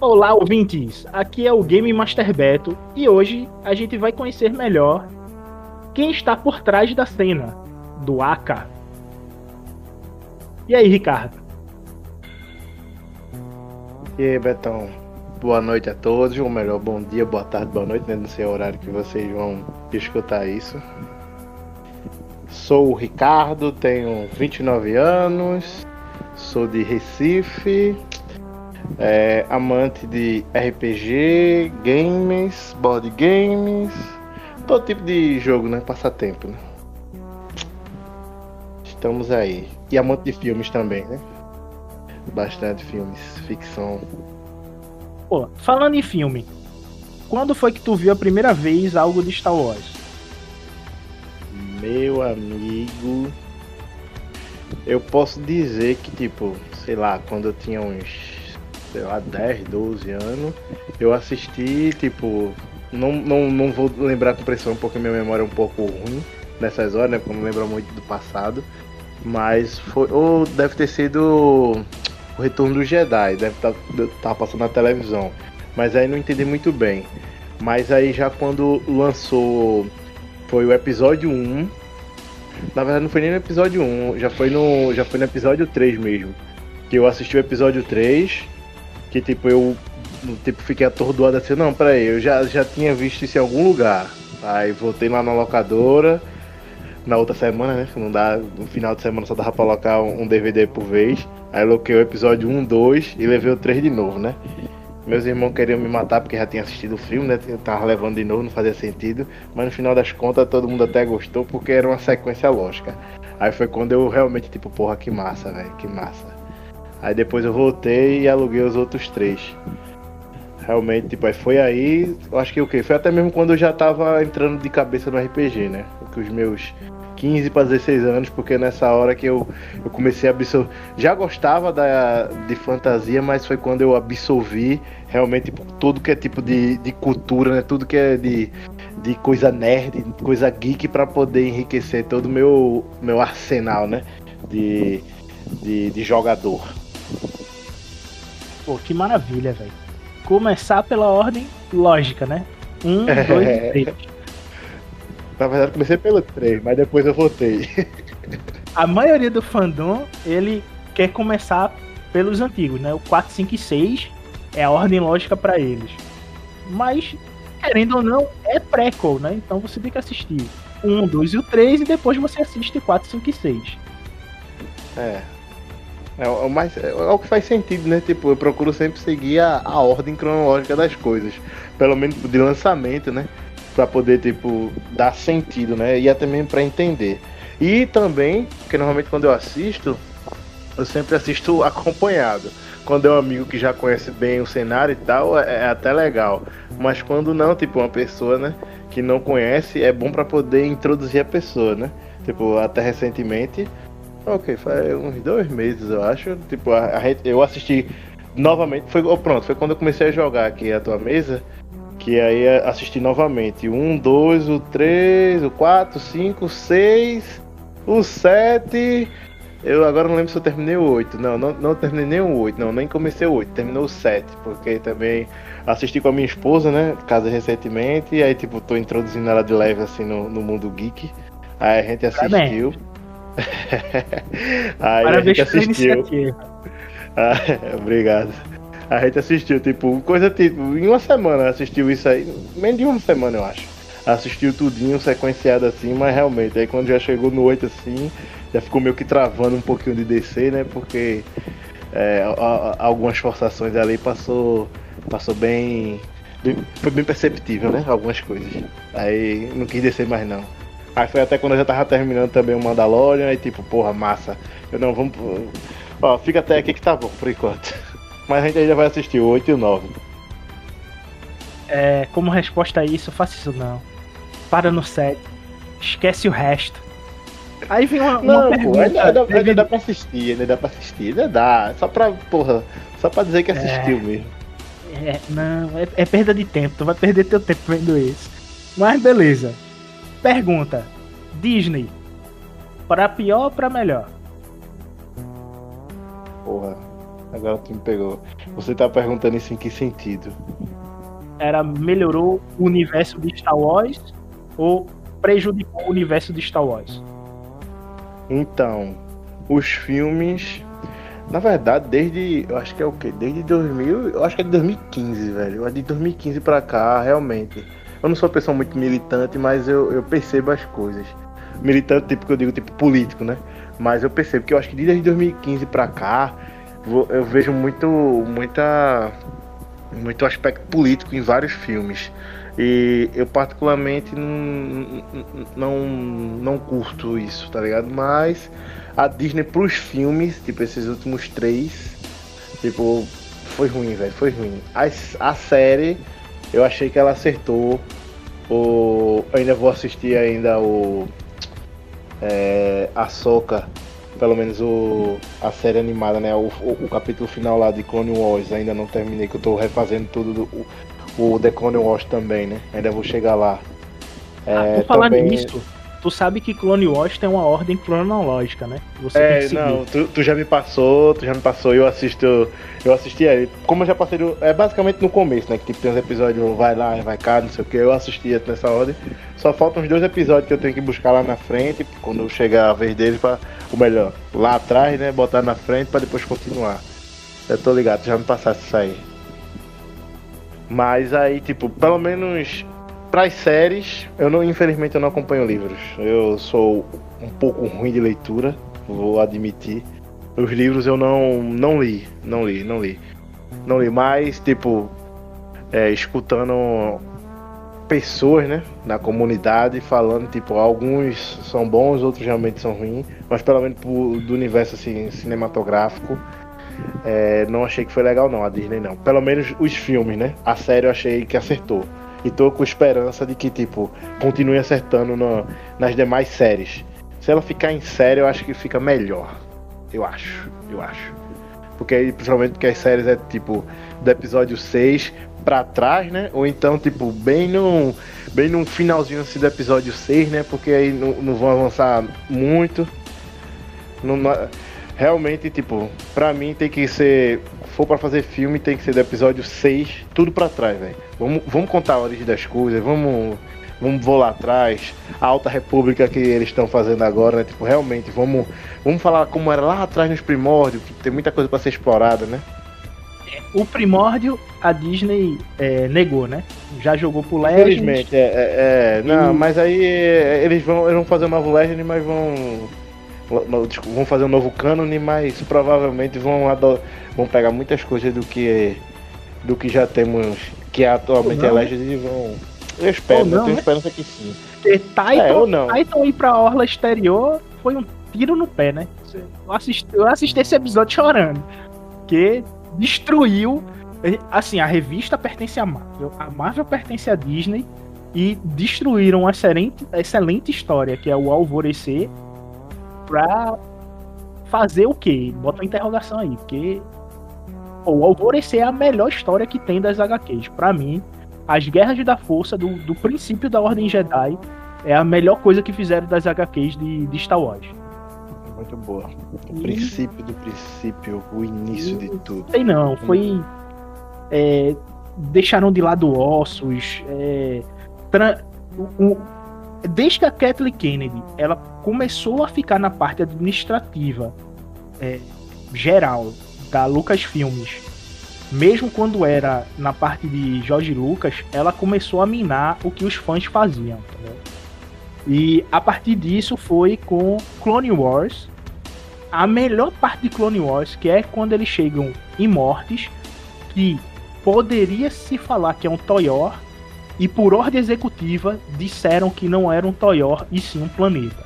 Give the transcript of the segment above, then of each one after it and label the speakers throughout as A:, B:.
A: Olá, ouvintes! Aqui é o Game Master Beto e hoje a gente vai conhecer melhor quem está por trás da cena do Aka. E aí, Ricardo?
B: E aí, Betão? Boa noite a todos, ou melhor, bom dia, boa tarde, boa noite, né? Não sei o horário que vocês vão escutar isso. Sou o Ricardo, tenho 29 anos, sou de Recife, é, amante de RPG, games, board games, todo tipo de jogo, né? Passatempo, né? Estamos aí. E amante de filmes também, né? Bastante filmes, ficção.
A: Pô, falando em filme, quando foi que tu viu a primeira vez algo de Star Wars?
B: Meu amigo, eu posso dizer que, tipo, sei lá, quando eu tinha uns sei lá, 10, 12 anos, eu assisti, tipo, não, não, não vou lembrar com pressão porque minha memória é um pouco ruim nessas horas, né? Porque eu não lembro muito do passado. Mas foi. Ou deve ter sido o Retorno do Jedi, deve estar tá, passando na televisão. Mas aí não entendi muito bem. Mas aí já quando lançou foi o episódio 1. Na verdade não foi nem no episódio 1, já foi no. Já foi no episódio 3 mesmo. Que eu assisti o episódio 3 que tipo, eu tipo, fiquei atordoado assim, não, peraí, eu já, já tinha visto isso em algum lugar. Aí voltei lá na locadora, na outra semana, né? Não dá, no final de semana só dava pra colocar um DVD por vez. Aí loquei o episódio 1, 2 e levei o 3 de novo, né? Meus irmãos queriam me matar porque já tinham assistido o filme, né? Eu tava levando de novo, não fazia sentido. Mas no final das contas todo mundo até gostou porque era uma sequência lógica. Aí foi quando eu realmente, tipo, porra, que massa, velho, que massa. Aí depois eu voltei e aluguei os outros três. Realmente, tipo, foi aí, acho que o que? Foi até mesmo quando eu já tava entrando de cabeça no RPG, né? Com os meus 15 para 16 anos, porque nessa hora que eu, eu comecei a absorver. Já gostava da, de fantasia, mas foi quando eu absorvi realmente tipo, tudo que é tipo de, de cultura, né? Tudo que é de, de coisa nerd, coisa geek para poder enriquecer todo o meu, meu arsenal, né? De, de, de jogador.
A: Pô, que maravilha, velho. Começar pela ordem lógica, né? Um, é. dois três.
B: Na verdade, comecei pelo três, mas depois eu voltei.
A: A maioria do fandom, ele quer começar pelos antigos, né? O 4, 5 e 6 é a ordem lógica para eles. Mas, querendo ou não, é prequel, né? Então você tem que assistir um, dois e o 3 e depois você assiste 4, 5 e 6.
B: É, é, o mais, é, o que faz sentido, né? Tipo, eu procuro sempre seguir a, a ordem cronológica das coisas. Pelo menos de lançamento, né? Pra poder, tipo, dar sentido, né? E até mesmo pra entender. E também, porque normalmente quando eu assisto, eu sempre assisto acompanhado. Quando é um amigo que já conhece bem o cenário e tal, é, é até legal. Mas quando não, tipo, uma pessoa, né? Que não conhece, é bom para poder introduzir a pessoa, né? Tipo, até recentemente Ok, faz uns dois meses, eu acho. Tipo, a, a, eu assisti novamente. Foi, oh, pronto, foi quando eu comecei a jogar aqui a tua mesa. Que aí assisti novamente. Um, dois, o três, o quatro, cinco, seis, o sete. Eu agora não lembro se eu terminei o 8. Não, não, não terminei nem o 8, não, nem comecei o 8, terminou o 7, porque também assisti com a minha esposa, né? Casa recentemente, e aí tipo, tô introduzindo ela de leve assim no, no mundo geek. Aí a gente assistiu. Aí Parabéns a gente assistiu. Ah, obrigado. A gente assistiu, tipo, coisa tipo, em uma semana assistiu isso aí, menos de uma semana eu acho. Assistiu tudinho sequenciado assim, mas realmente, aí quando já chegou no 8 assim, já ficou meio que travando um pouquinho de descer, né? Porque é, algumas forçações ali passou, passou bem, bem, Foi bem perceptível, né? Algumas coisas. Aí não quis descer mais não. Aí foi até quando eu já tava terminando também o Mandalorian, aí tipo, porra, massa. Eu não, vamos. Ó, fica até aqui que tá bom por enquanto. Mas a gente ainda vai assistir o 8 e o 9.
A: É, como resposta a isso, faça isso não. Para no 7. Esquece o resto. Aí vem uma,
B: não,
A: uma pergunta.
B: Pô, ainda, ainda, deve... dá pra assistir, ainda dá pra assistir, ainda dá. Só pra, porra, só pra dizer que assistiu é, mesmo.
A: É, não, é, é perda de tempo, tu vai perder teu tempo vendo isso. Mas beleza. Pergunta: Disney, para pior ou para melhor?
B: Porra. Agora tu me pegou. Você tá perguntando isso em que sentido?
A: Era melhorou o universo de Star Wars ou prejudicou o universo de Star Wars?
B: Então, os filmes. Na verdade, desde. Eu acho que é o quê? Desde 2000. Eu acho que é de 2015, velho. De 2015 pra cá, realmente. Eu não sou uma pessoa muito militante, mas eu, eu percebo as coisas. Militante, tipo que eu digo, tipo político, né? Mas eu percebo que eu acho que desde 2015 pra cá, eu vejo muito. muita. muito aspecto político em vários filmes. E eu particularmente não, não, não curto isso, tá ligado? Mas a Disney pros filmes, tipo esses últimos três, tipo, foi ruim, velho, foi ruim. A, a série, eu achei que ela acertou. O, eu ainda vou assistir ainda o é, a Soca, pelo menos o, a série animada, né? O, o, o, capítulo final lá de Clone Wars, ainda não terminei, que eu tô refazendo tudo do, o, o The Clone Wars também, né? Ainda vou chegar lá.
A: É, ah, por falar também... nisso, tu sabe que Clone Wars tem uma ordem cronológica, né?
B: Você é, não, tu, tu, já me passou, tu já me passou, eu assisto, eu assisti ele. Como eu já passei, é basicamente no começo, né? Que tipo, tem uns episódios, vai lá, vai cá, não sei o que, eu assistia nessa ordem. Só faltam uns dois episódios que eu tenho que buscar lá na frente, quando chegar a vez deles, pra, o melhor, lá atrás, né? Botar na frente para depois continuar. Eu tô ligado, já me passasse isso aí. Mas aí, tipo, pelo menos para as séries, eu não, infelizmente eu não acompanho livros. Eu sou um pouco ruim de leitura, vou admitir. Os livros eu não não li, não li, não li. Não li mais, tipo, é, escutando pessoas, né, na comunidade falando, tipo, alguns são bons, outros realmente são ruins, mas pelo menos pro, do universo assim cinematográfico, é, não achei que foi legal não a Disney não. Pelo menos os filmes, né? A série eu achei que acertou. E tô com esperança de que, tipo, continue acertando no, nas demais séries. Se ela ficar em série, eu acho que fica melhor. Eu acho, eu acho. Porque aí, principalmente porque as séries é tipo do episódio 6 pra trás, né? Ou então, tipo, bem no. Bem no finalzinho assim do episódio 6, né? Porque aí não, não vão avançar muito. Não, realmente, tipo, pra mim tem que ser. For pra fazer filme, tem que ser do episódio 6, tudo pra trás, velho. Vamos, vamos contar a origem das coisas, vamos. Vamos vou lá atrás, a Alta República que eles estão fazendo agora, né? Tipo, realmente, vamos, vamos falar como era lá atrás nos primórdios, que tem muita coisa para ser explorada, né?
A: O primórdio a Disney é, negou, né? Já jogou pro
B: Legend. Infelizmente, é, é, é não, mas aí é, eles vão, eles vão fazer um novo Legend, mas vão vão fazer um novo cânone, mas provavelmente vão, vão pegar muitas coisas do que do que já temos, que atualmente é Legends e vão. Eu espero, não, eu tenho né? esperança que sim.
A: Porque Titan, é, ou não. Titan ir pra Orla exterior foi um tiro no pé, né? Eu assisti, eu assisti esse episódio chorando. Que destruiu. Assim, a revista pertence à Marvel, a Marvel pertence à Disney e destruíram uma excelente, excelente história, que é o Alvorecer, pra fazer o quê? Bota uma interrogação aí, porque o Alvorecer é a melhor história que tem das HQs. Para mim, as Guerras da Força, do, do princípio da Ordem Jedi, é a melhor coisa que fizeram das HQs de, de Star Wars.
B: Muito boa. O e... princípio do princípio, o início e... de tudo.
A: Sei não, foi. É, deixaram de lado ossos. É, tra... o, desde que a Kathleen Kennedy ela começou a ficar na parte administrativa é, geral da Lucas Filmes, mesmo quando era na parte de George Lucas, ela começou a minar o que os fãs faziam. Entendeu? E a partir disso foi com Clone Wars. A melhor parte de Clone Wars, que é quando eles chegam em mortes, que poderia se falar que é um Toyor, e por ordem executiva disseram que não era um Toyor e sim um planeta.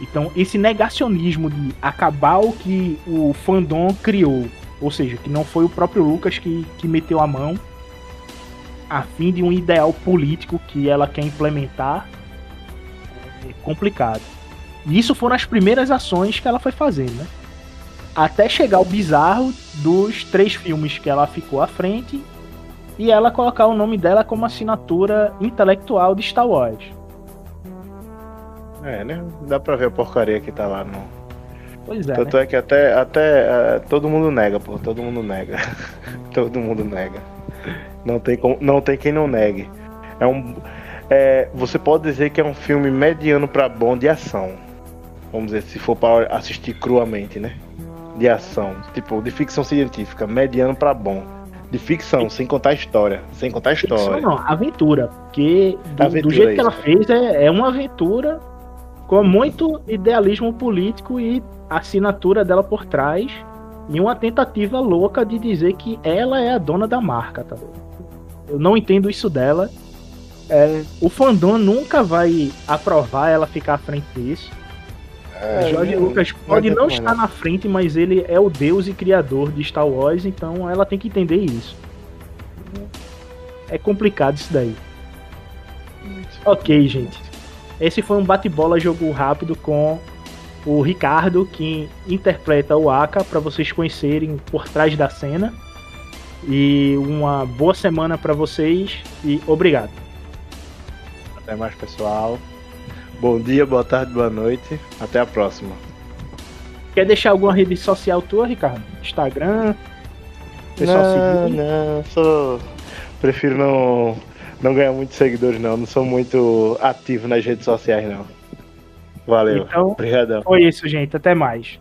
A: Então, esse negacionismo de acabar o que o fandom criou, ou seja, que não foi o próprio Lucas que, que meteu a mão, a fim de um ideal político que ela quer implementar, é complicado. E isso foram as primeiras ações que ela foi fazendo, né? Até chegar o bizarro dos três filmes que ela ficou à frente e ela colocar o nome dela como assinatura intelectual de Star Wars.
B: É, né? Dá pra ver a porcaria que tá lá no,
A: Pois é.
B: Tanto
A: né?
B: é que até, até uh, todo mundo nega, pô. Todo mundo nega. todo mundo nega. Não tem, como, não tem quem não negue. É um. É, você pode dizer que é um filme mediano para bom de ação. Vamos dizer, se for para assistir cruamente, né? De ação. Tipo, de ficção científica. Mediano para bom. De ficção, sem contar história. Sem contar história. Ficção
A: não, aventura. Porque do, aventura, do jeito que ela fez, é, é uma aventura com muito idealismo político e assinatura dela por trás. E uma tentativa louca de dizer que ela é a dona da marca, tá? Eu não entendo isso dela. É, o fandom nunca vai aprovar ela ficar à frente disso. É, Jorge não, Lucas pode não, não estar na frente, mas ele é o deus e criador de Star Wars, então ela tem que entender isso. É complicado isso daí. Ok, gente. Esse foi um bate-bola jogo rápido com o Ricardo, que interpreta o Aka, para vocês conhecerem por trás da cena. E uma boa semana para vocês e obrigado.
B: Até mais, pessoal. Bom dia, boa tarde, boa noite. Até a próxima.
A: Quer deixar alguma rede social tua, Ricardo? Instagram?
B: Pessoal não, seguir? não, sou. Prefiro não, não ganhar muitos seguidores, não. Não sou muito ativo nas redes sociais, não. Valeu. Então, Obrigadão.
A: Foi isso, gente. Até mais.